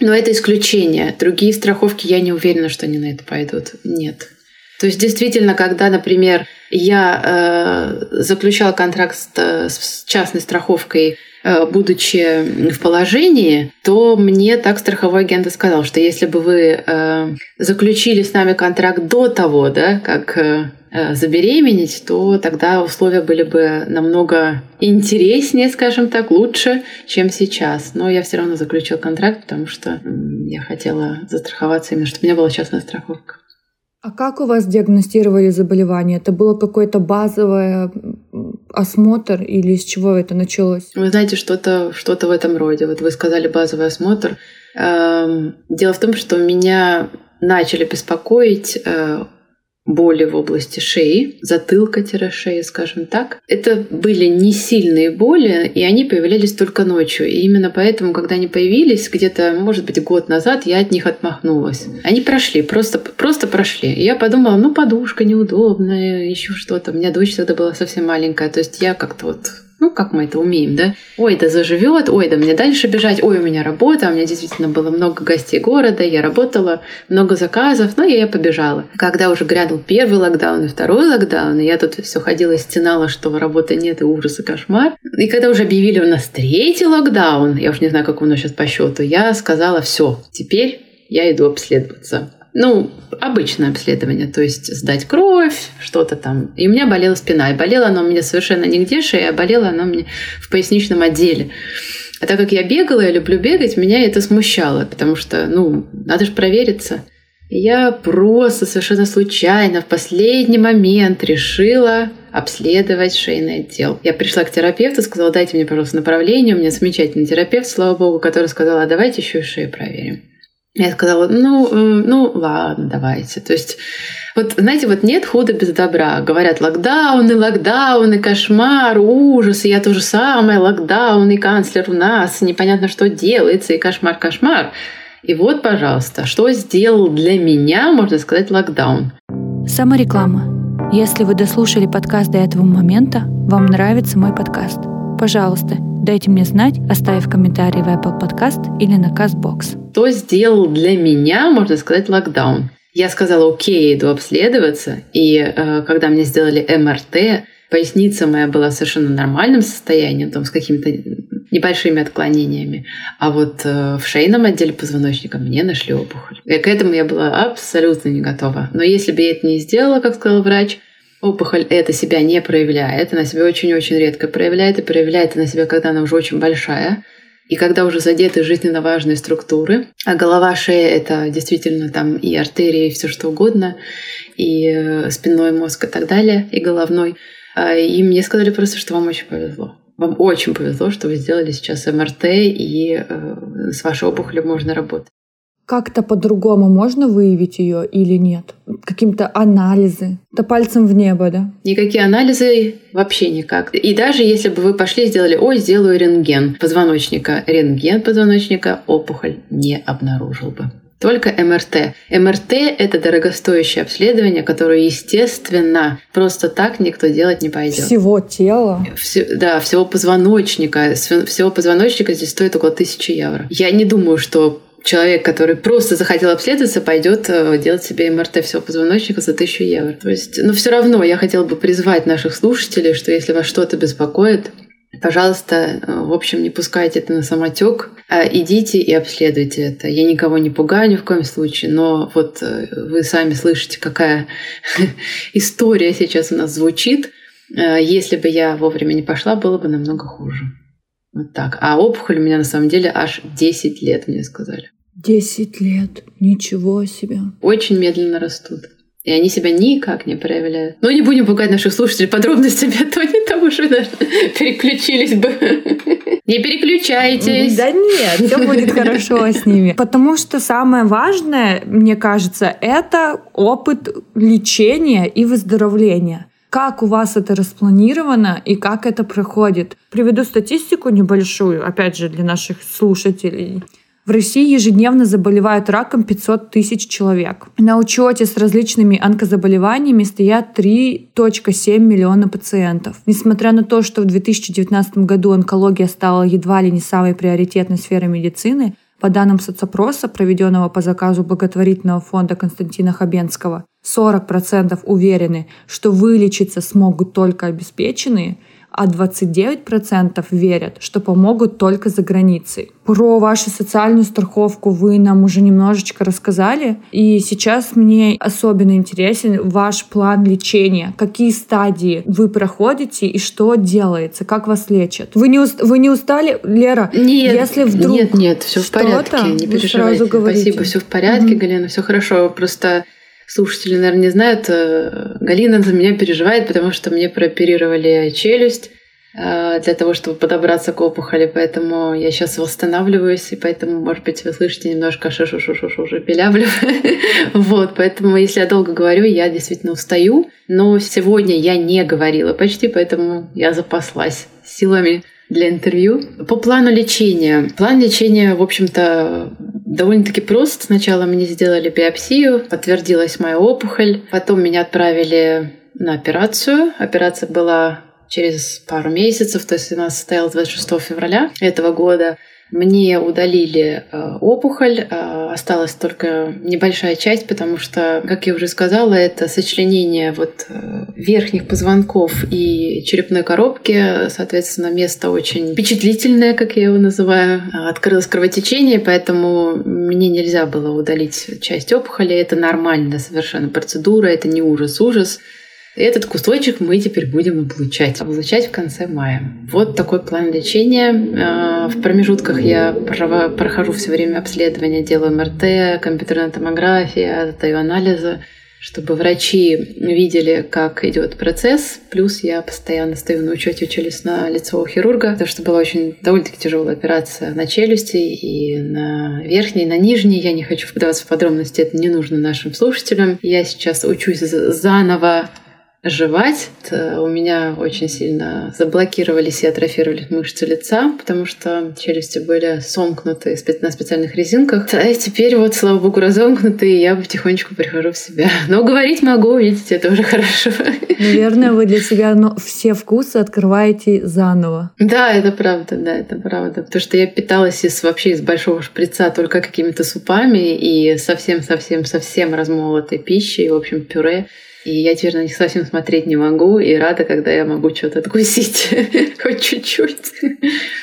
Но это исключение. Другие страховки, я не уверена, что они на это пойдут. Нет. То есть действительно, когда, например, я э, заключала контракт с, с частной страховкой Э, будучи в положении, то мне так страховой агент сказал, что если бы вы э, заключили с нами контракт до того, да, как э, забеременеть, то тогда условия были бы намного интереснее, скажем так, лучше, чем сейчас. Но я все равно заключил контракт, потому что я хотела застраховаться именно, чтобы у меня была частная страховка. А как у вас диагностировали заболевание? Это было какое-то базовое осмотр или с чего это началось? Вы знаете, что-то что в этом роде. Вот вы сказали базовый осмотр. Эм, дело в том, что меня начали беспокоить э, боли в области шеи, затылка-шеи, скажем так. Это были не сильные боли, и они появлялись только ночью. И именно поэтому, когда они появились, где-то, может быть, год назад, я от них отмахнулась. Они прошли, просто, просто прошли. И я подумала, ну, подушка неудобная, еще что-то. У меня дочь тогда была совсем маленькая. То есть я как-то вот ну, как мы это умеем, да? Ой, да заживет, ой, да мне дальше бежать, ой, у меня работа, у меня действительно было много гостей города, я работала, много заказов, ну, и я побежала. Когда уже грянул первый локдаун и второй локдаун, и я тут все ходила и стенала, что работы нет, и ужас, и кошмар. И когда уже объявили у нас третий локдаун, я уже не знаю, как у нас сейчас по счету, я сказала, все, теперь я иду обследоваться ну, обычное обследование, то есть сдать кровь, что-то там. И у меня болела спина. И болела она у меня совершенно нигде шея, а болела она меня в поясничном отделе. А так как я бегала, я люблю бегать, меня это смущало, потому что, ну, надо же провериться. я просто совершенно случайно в последний момент решила обследовать шейный отдел. Я пришла к терапевту, сказала, дайте мне, пожалуйста, направление. У меня замечательный терапевт, слава богу, который сказал, а давайте еще и шею проверим. Я сказала, ну, ну ладно, давайте. То есть вот, знаете, вот нет худа без добра. Говорят, локдауны, локдауны, кошмар, ужас, и я то же самое, локдаун, и канцлер у нас, непонятно, что делается, и кошмар, кошмар. И вот, пожалуйста, что сделал для меня, можно сказать, локдаун. Самореклама. Если вы дослушали подкаст до этого момента, вам нравится мой подкаст, пожалуйста, дайте мне знать, оставив комментарий в Apple Podcast или на CastBox. Что сделал для меня, можно сказать, локдаун? Я сказала, окей, иду обследоваться. И э, когда мне сделали МРТ, поясница моя была в совершенно нормальном состоянии, там, с какими-то небольшими отклонениями. А вот э, в шейном отделе позвоночника мне нашли опухоль. И к этому я была абсолютно не готова. Но если бы я это не сделала, как сказал врач, опухоль это себя не проявляет. Она себя очень-очень редко проявляет. И проявляет она себя, когда она уже очень большая. И когда уже задеты жизненно важные структуры, а голова, шея — это действительно там и артерии, и все что угодно, и э, спинной мозг и так далее, и головной. А, и мне сказали просто, что вам очень повезло. Вам очень повезло, что вы сделали сейчас МРТ, и э, с вашей опухолью можно работать как-то по-другому можно выявить ее или нет? Каким-то анализы? Это пальцем в небо, да? Никакие анализы вообще никак. И даже если бы вы пошли и сделали, ой, сделаю рентген позвоночника, рентген позвоночника опухоль не обнаружил бы. Только МРТ. МРТ — это дорогостоящее обследование, которое, естественно, просто так никто делать не пойдет. Всего тела? Все, да, всего позвоночника. Всего позвоночника здесь стоит около тысячи евро. Я не думаю, что человек, который просто захотел обследоваться, пойдет э, делать себе МРТ всего позвоночника за тысячу евро. То есть, но все равно я хотела бы призвать наших слушателей, что если вас что-то беспокоит, Пожалуйста, э, в общем, не пускайте это на самотек, а идите и обследуйте это. Я никого не пугаю ни в коем случае, но вот э, вы сами слышите, какая история сейчас у нас звучит. Если бы я вовремя не пошла, было бы намного хуже. Вот так. А опухоль у меня на самом деле аж 10 лет, мне сказали. 10 лет. Ничего себе. Очень медленно растут. И они себя никак не проявляют. Но не будем пугать наших слушателей подробностями, а то они там уже даже переключились бы. Не переключайтесь. Да нет, все будет хорошо с ними. Потому что самое важное, мне кажется, это опыт лечения и выздоровления как у вас это распланировано и как это проходит. Приведу статистику небольшую, опять же, для наших слушателей. В России ежедневно заболевают раком 500 тысяч человек. На учете с различными онкозаболеваниями стоят 3,7 миллиона пациентов. Несмотря на то, что в 2019 году онкология стала едва ли не самой приоритетной сферой медицины, по данным соцопроса, проведенного по заказу благотворительного фонда Константина Хабенского, 40% уверены, что вылечиться смогут только обеспеченные, а 29% верят, что помогут только за границей. Про вашу социальную страховку вы нам уже немножечко рассказали, и сейчас мне особенно интересен ваш план лечения. Какие стадии вы проходите и что делается, как вас лечат? Вы не, уст... вы не устали, Лера? Нет, если вдруг нет, нет, все в порядке, не переживайте. Спасибо, все в порядке, угу. Галина, все хорошо. Просто слушатели, наверное, не знают, э, Галина за меня переживает, потому что мне прооперировали челюсть э, для того, чтобы подобраться к опухоли, поэтому я сейчас восстанавливаюсь, и поэтому, может быть, вы слышите немножко шу шу шу шу пилявлю. вот, поэтому, если я долго говорю, я действительно устаю, но сегодня я не говорила почти, поэтому я запаслась силами для интервью. По плану лечения. План лечения, в общем-то, довольно-таки прост. Сначала мне сделали биопсию, подтвердилась моя опухоль. Потом меня отправили на операцию. Операция была через пару месяцев, то есть она состоялась 26 февраля этого года. Мне удалили э, опухоль, э, осталась только небольшая часть, потому что, как я уже сказала, это сочленение вот э, верхних позвонков и черепной коробки, соответственно, место очень впечатлительное, как я его называю. Открылось кровотечение, поэтому мне нельзя было удалить часть опухоли. Это нормальная совершенно процедура, это не ужас-ужас. Этот кусочек мы теперь будем облучать. Облучать в конце мая. Вот такой план лечения. А, в промежутках я прохожу все время обследования, делаю МРТ, компьютерная томография, сдаю анализы. чтобы врачи видели, как идет процесс. Плюс я постоянно стою на учете у челюстно-лицевого хирурга, потому что была очень довольно-таки тяжелая операция на челюсти и на верхней, и на нижней. Я не хочу вдаваться в подробности, это не нужно нашим слушателям. Я сейчас учусь заново жевать. У меня очень сильно заблокировались и атрофировались мышцы лица, потому что челюсти были сомкнуты на специальных резинках. А теперь вот, слава богу, разомкнуты, и я потихонечку прихожу в себя. Но говорить могу, видите, это уже хорошо. Наверное, вы для себя но все вкусы открываете заново. Да, это правда, да, это правда. Потому что я питалась из, вообще из большого шприца только какими-то супами и совсем-совсем-совсем размолотой пищей, в общем, пюре. И я теперь на них совсем смотреть не могу, и рада, когда я могу что-то откусить, хоть чуть-чуть.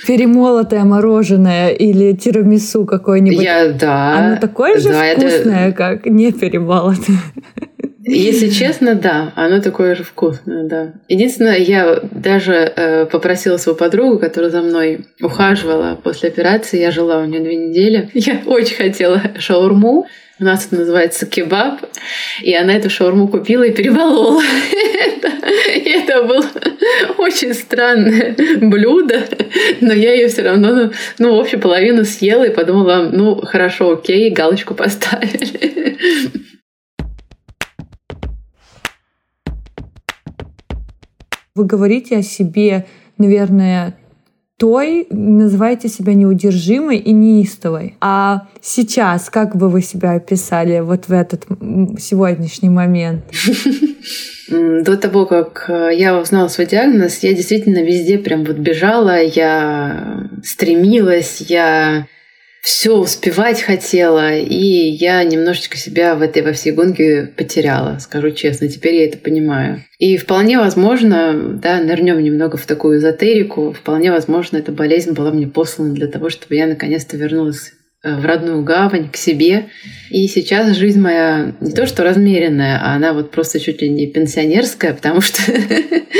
Перемолотое мороженое или тирамису какой-нибудь. Я, да. Оно такое же да, вкусное, это... как не перемолотое. Если честно, да, оно такое же вкусное, да. Единственное, я даже э, попросила свою подругу, которая за мной ухаживала после операции, я жила у нее две недели. Я очень хотела шаурму, у нас это называется кебаб. И она эту шаурму купила и перемолола. И это было очень странное блюдо, но я ее все равно, ну, в общем, половину съела и подумала, ну, хорошо, окей, галочку поставили. Вы говорите о себе, наверное, той называете себя неудержимой и неистовой. А сейчас как бы вы себя описали вот в этот сегодняшний момент? До того, как э, я узнала свой диагноз, я действительно везде прям вот бежала, я стремилась, я все успевать хотела, и я немножечко себя в этой во всей гонке потеряла, скажу честно. Теперь я это понимаю. И вполне возможно, да, нырнем немного в такую эзотерику, вполне возможно, эта болезнь была мне послана для того, чтобы я наконец-то вернулась э, в родную гавань, к себе. И сейчас жизнь моя не то что размеренная, а она вот просто чуть ли не пенсионерская, потому что,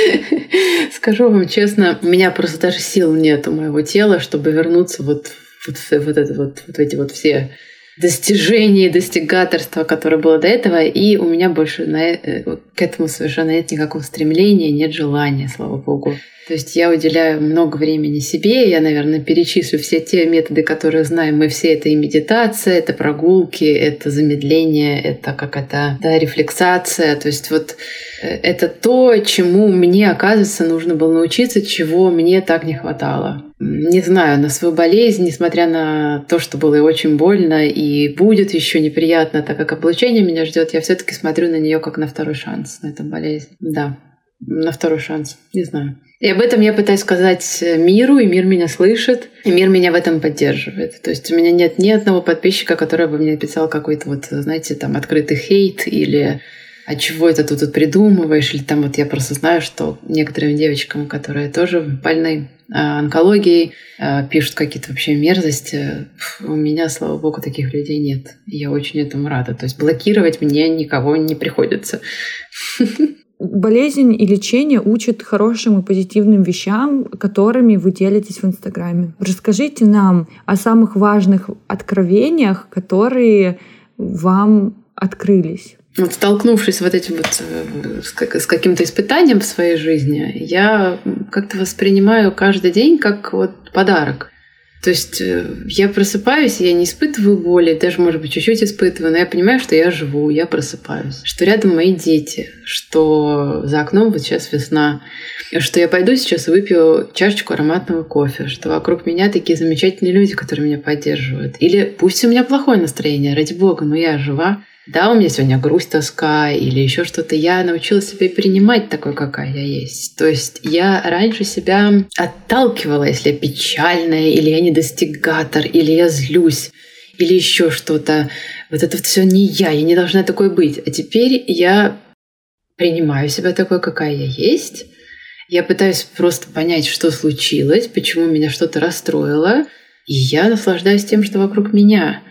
скажу вам честно, у меня просто даже сил нет у моего тела, чтобы вернуться вот вот, вот, это вот, вот эти вот все достижения, достигаторства, которое было до этого, и у меня больше на, э, к этому совершенно нет никакого стремления, нет желания, слава богу. То есть я уделяю много времени себе, я, наверное, перечислю все те методы, которые знаем мы все. Это и медитация, это прогулки, это замедление, это какая-то да, рефлексация. То есть вот э, это то, чему мне, оказывается, нужно было научиться, чего мне так не хватало. Не знаю, на свою болезнь, несмотря на то, что было и очень больно, и будет еще неприятно, так как облучение меня ждет, я все-таки смотрю на нее как на второй шанс, на эту болезнь. Да, на второй шанс. Не знаю. И об этом я пытаюсь сказать миру, и мир меня слышит, и мир меня в этом поддерживает. То есть у меня нет ни одного подписчика, который бы мне писал какой-то вот, знаете, там открытый хейт или а чего это ты тут придумываешь? Или там вот я просто знаю, что некоторым девочкам, которые тоже больны а, онкологией, а, пишут какие-то вообще мерзости. У меня, слава богу, таких людей нет. Я очень этому рада. То есть блокировать мне никого не приходится. Болезнь и лечение учат хорошим и позитивным вещам, которыми вы делитесь в Инстаграме. Расскажите нам о самых важных откровениях, которые вам открылись. Вот столкнувшись вот этим вот э, с каким-то испытанием в своей жизни, я как-то воспринимаю каждый день как вот подарок. То есть э, я просыпаюсь, я не испытываю боли, даже, может быть, чуть-чуть испытываю, но я понимаю, что я живу, я просыпаюсь, что рядом мои дети, что за окном вот сейчас весна, что я пойду сейчас и выпью чашечку ароматного кофе, что вокруг меня такие замечательные люди, которые меня поддерживают. Или пусть у меня плохое настроение, ради бога, но я жива, да, у меня сегодня грусть, тоска или еще что-то. Я научилась себя принимать такой, какая я есть. То есть я раньше себя отталкивала, если я печальная, или я недостигатор, или я злюсь, или еще что-то. Вот это все не я, я не должна такой быть. А теперь я принимаю себя такой, какая я есть. Я пытаюсь просто понять, что случилось, почему меня что-то расстроило. И я наслаждаюсь тем, что вокруг меня.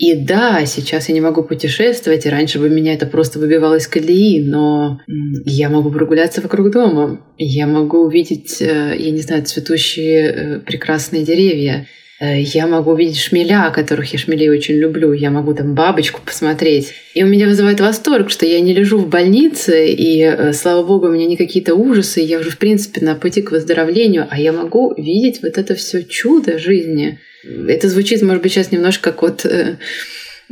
И да, сейчас я не могу путешествовать, и раньше бы меня это просто выбивало из колеи, но я могу прогуляться вокруг дома, я могу увидеть, э, я не знаю, цветущие э, прекрасные деревья, я могу увидеть шмеля, которых я шмелей очень люблю. Я могу там бабочку посмотреть. И у меня вызывает восторг, что я не лежу в больнице, и, э, слава богу, у меня не какие-то ужасы, я уже, в принципе, на пути к выздоровлению, а я могу видеть вот это все чудо жизни. Это звучит, может быть, сейчас немножко как вот э,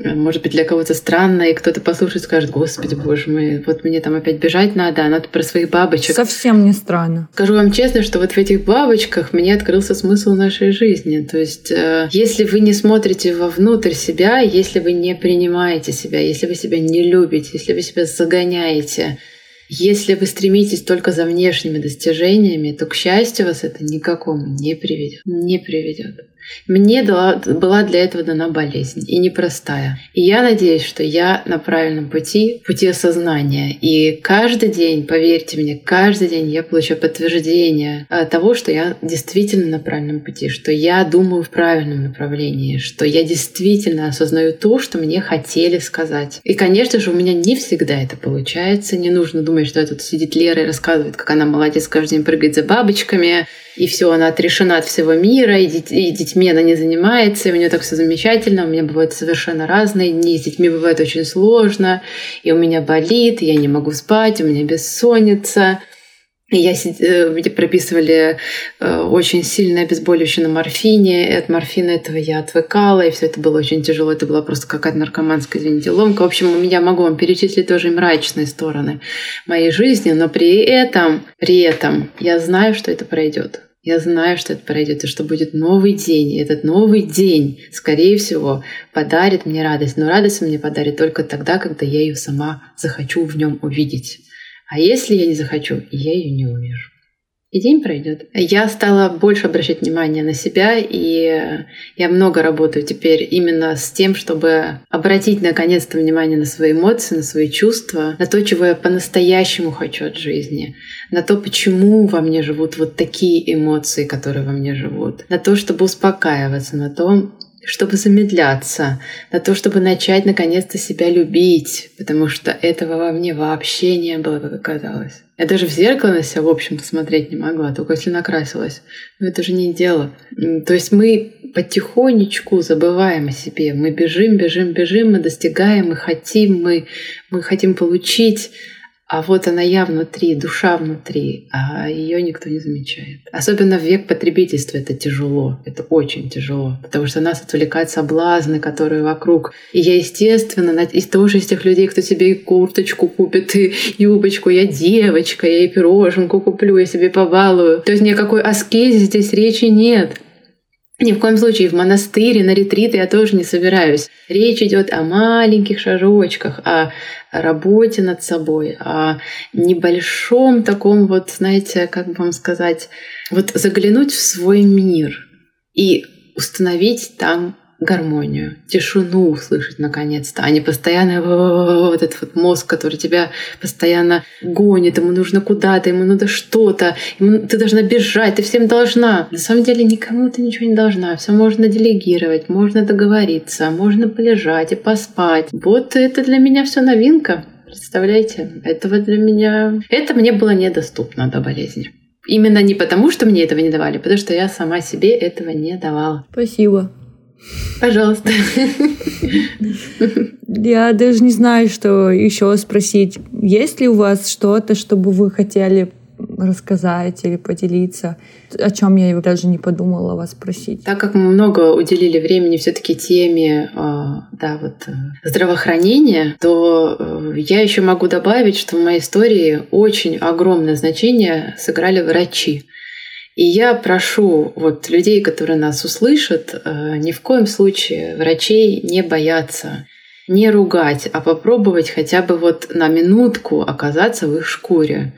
может быть, для кого-то странно, и кто-то послушает, скажет, господи, боже мой, вот мне там опять бежать надо, а надо про своих бабочек. Совсем не странно. Скажу вам честно, что вот в этих бабочках мне открылся смысл нашей жизни. То есть, э, если вы не смотрите вовнутрь себя, если вы не принимаете себя, если вы себя не любите, если вы себя загоняете, если вы стремитесь только за внешними достижениями, то, к счастью, вас это никакому не приведет. Не приведет. Мне дала, была для этого дана болезнь, и непростая. И я надеюсь, что я на правильном пути, пути осознания. И каждый день, поверьте мне, каждый день я получаю подтверждение а, того, что я действительно на правильном пути, что я думаю в правильном направлении, что я действительно осознаю то, что мне хотели сказать. И, конечно же, у меня не всегда это получается. Не нужно думать, что тут сидит Лера и рассказывает, как она молодец, каждый день прыгает за бабочками, и все, она отрешена от всего мира, и, деть, и детьми она не занимается, и у нее так все замечательно, у меня бывают совершенно разные дни, с детьми бывает очень сложно, и у меня болит, и я не могу спать, у меня бессонница, я э, мне прописывали э, очень сильное обезболивающее на морфине. И от морфина этого я отвыкала, и все это было очень тяжело. Это была просто какая-то наркоманская, извините, ломка. В общем, меня могу вам перечислить тоже и мрачные стороны моей жизни, но при этом, при этом я знаю, что это пройдет. Я знаю, что это пройдет, и что будет новый день. И этот новый день, скорее всего, подарит мне радость. Но радость мне подарит только тогда, когда я ее сама захочу в нем увидеть. А если я не захочу, я ее не увижу. И день пройдет. Я стала больше обращать внимание на себя, и я много работаю теперь именно с тем, чтобы обратить наконец-то внимание на свои эмоции, на свои чувства, на то, чего я по-настоящему хочу от жизни, на то, почему во мне живут вот такие эмоции, которые во мне живут, на то, чтобы успокаиваться, на то, чтобы замедляться, на то, чтобы начать наконец-то себя любить, потому что этого во мне вообще не было, как оказалось. Я даже в зеркало на себя, в общем-то, смотреть не могла, только если накрасилась. Но это же не дело. То есть мы потихонечку забываем о себе. Мы бежим, бежим, бежим, мы достигаем, мы хотим, мы, мы хотим получить, а вот она я внутри, душа внутри, а ее никто не замечает. Особенно в век потребительства это тяжело, это очень тяжело, потому что нас отвлекают соблазны, которые вокруг. И я, естественно, из тоже из тех людей, кто себе и курточку купит, и юбочку, я девочка, я и пироженку куплю, я себе побалую. То есть никакой аскези здесь речи нет. Ни в коем случае в монастыре, на ретриты я тоже не собираюсь. Речь идет о маленьких шажочках, о работе над собой, о небольшом таком вот, знаете, как бы вам сказать, вот заглянуть в свой мир и установить там гармонию, тишину услышать наконец-то, а не постоянно вот этот вот мозг, который тебя постоянно гонит, ему нужно куда-то, ему надо что-то, ему, ты должна бежать, ты всем должна. На самом деле никому ты ничего не должна, все можно делегировать, можно договориться, можно полежать и поспать. Вот это для меня все новинка. Представляете, этого для меня... Это мне было недоступно до болезни. Именно не потому, что мне этого не давали, потому что я сама себе этого не давала. Спасибо. Пожалуйста. Я даже не знаю, что еще спросить. Есть ли у вас что-то, чтобы вы хотели рассказать или поделиться, о чем я даже не подумала вас спросить. Так как мы много уделили времени все-таки теме а, да, вот, э, здравоохранения, то э, я еще могу добавить, что в моей истории очень огромное значение сыграли врачи. И я прошу вот людей, которые нас услышат, э, ни в коем случае врачей не бояться, не ругать, а попробовать хотя бы вот на минутку оказаться в их шкуре.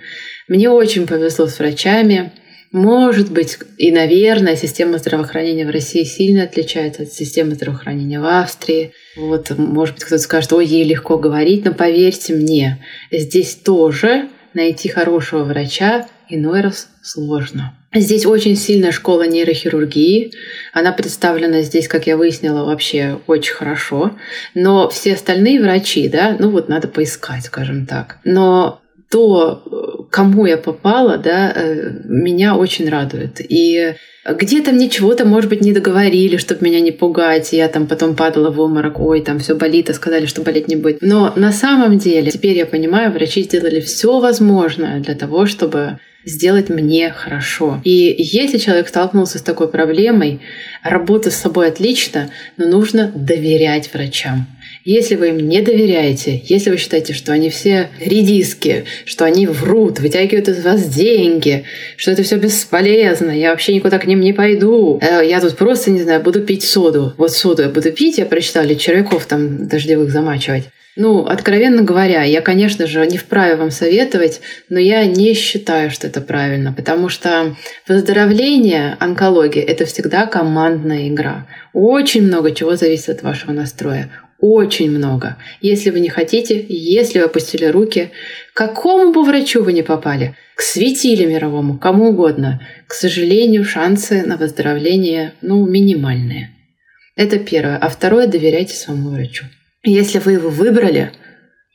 Мне очень повезло с врачами. Может быть, и, наверное, система здравоохранения в России сильно отличается от системы здравоохранения в Австрии. Вот, может быть, кто-то скажет, ой, ей легко говорить, но поверьте мне, здесь тоже найти хорошего врача иной раз сложно. Здесь очень сильная школа нейрохирургии. Она представлена здесь, как я выяснила, вообще очень хорошо. Но все остальные врачи, да, ну вот надо поискать, скажем так. Но то, кому я попала, да, э, меня очень радует. И где-то мне чего-то, может быть, не договорили, чтобы меня не пугать. Я там потом падала в обморок, ой, там все болит, а сказали, что болеть не будет. Но на самом деле, теперь я понимаю, врачи сделали все возможное для того, чтобы сделать мне хорошо. И если человек столкнулся с такой проблемой, работа с собой отлично, но нужно доверять врачам. Если вы им не доверяете, если вы считаете, что они все редиски, что они врут, вытягивают из вас деньги, что это все бесполезно, я вообще никуда к ним не пойду, э, я тут просто, не знаю, буду пить соду. Вот соду я буду пить, я прочитала, червяков там дождевых замачивать. Ну, откровенно говоря, я, конечно же, не вправе вам советовать, но я не считаю, что это правильно, потому что выздоровление онкологии – это всегда командная игра. Очень много чего зависит от вашего настроя. Очень много. Если вы не хотите, если вы опустили руки, к какому бы врачу вы не попали, к светиле мировому, кому угодно, к сожалению, шансы на выздоровление, ну, минимальные. Это первое. А второе, доверяйте своему врачу. Если вы его выбрали,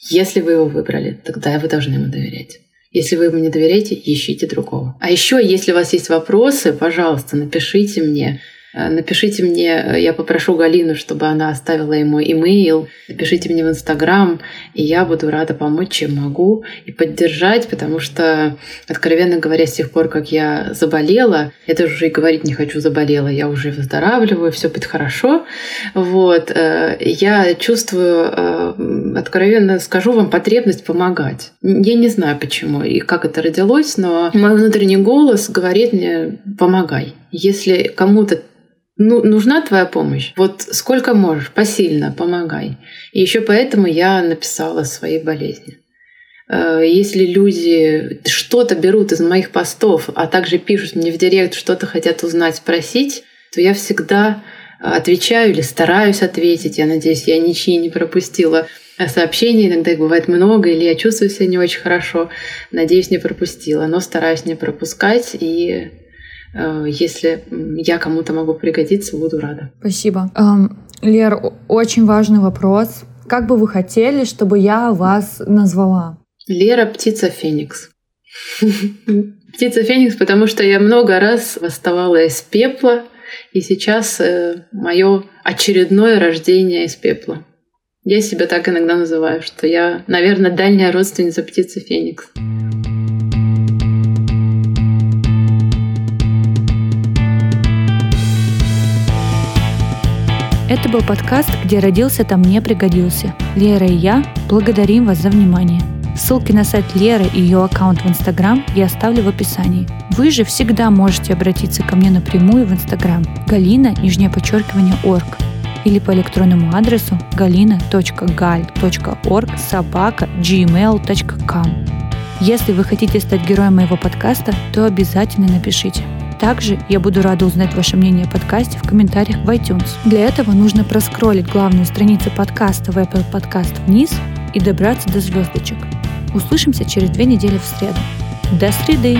если вы его выбрали, тогда вы должны ему доверять. Если вы ему не доверяете, ищите другого. А еще, если у вас есть вопросы, пожалуйста, напишите мне. Э, напишите мне, э, я попрошу Галину, чтобы она оставила ему имейл. Напишите мне в Инстаграм, и я буду рада помочь, чем могу, и поддержать, потому что, откровенно говоря, с тех пор, как я заболела, я даже уже и говорить не хочу заболела, я уже выздоравливаю, все будет хорошо. Вот. Э, я чувствую, откровенно скажу вам, потребность помогать. Я не знаю почему и как это родилось, но мой внутренний голос говорит мне «помогай». Если кому-то ну, нужна твоя помощь. Вот сколько можешь, посильно помогай. И еще поэтому я написала свои болезни. Э, если люди что-то берут из моих постов, а также пишут мне в директ, что-то хотят узнать, спросить, то я всегда отвечаю или стараюсь ответить. Я надеюсь, я ничьи не пропустила сообщений. Иногда их бывает много, или я чувствую себя не очень хорошо. Надеюсь, не пропустила, но стараюсь не пропускать и если я кому-то могу пригодиться, буду рада. Спасибо. Эм, Лер, очень важный вопрос. Как бы вы хотели, чтобы я вас назвала? Лера птица Феникс. Птица Феникс, потому что я много раз восставала из пепла, и сейчас э, мое очередное рождение из пепла. Я себя так иногда называю, что я, наверное, дальняя родственница птицы Феникс. Это был подкаст «Где родился, там не пригодился». Лера и я благодарим вас за внимание. Ссылки на сайт Леры и ее аккаунт в Инстаграм я оставлю в описании. Вы же всегда можете обратиться ко мне напрямую в Инстаграм галина, нижнее подчеркивание, орг или по электронному адресу galina.gal.org собака gmail.com. Если вы хотите стать героем моего подкаста, то обязательно напишите – также я буду рада узнать ваше мнение о подкасте в комментариях в iTunes. Для этого нужно проскролить главную страницу подкаста в Apple Podcast вниз и добраться до звездочек. Услышимся через две недели в среду. До среды!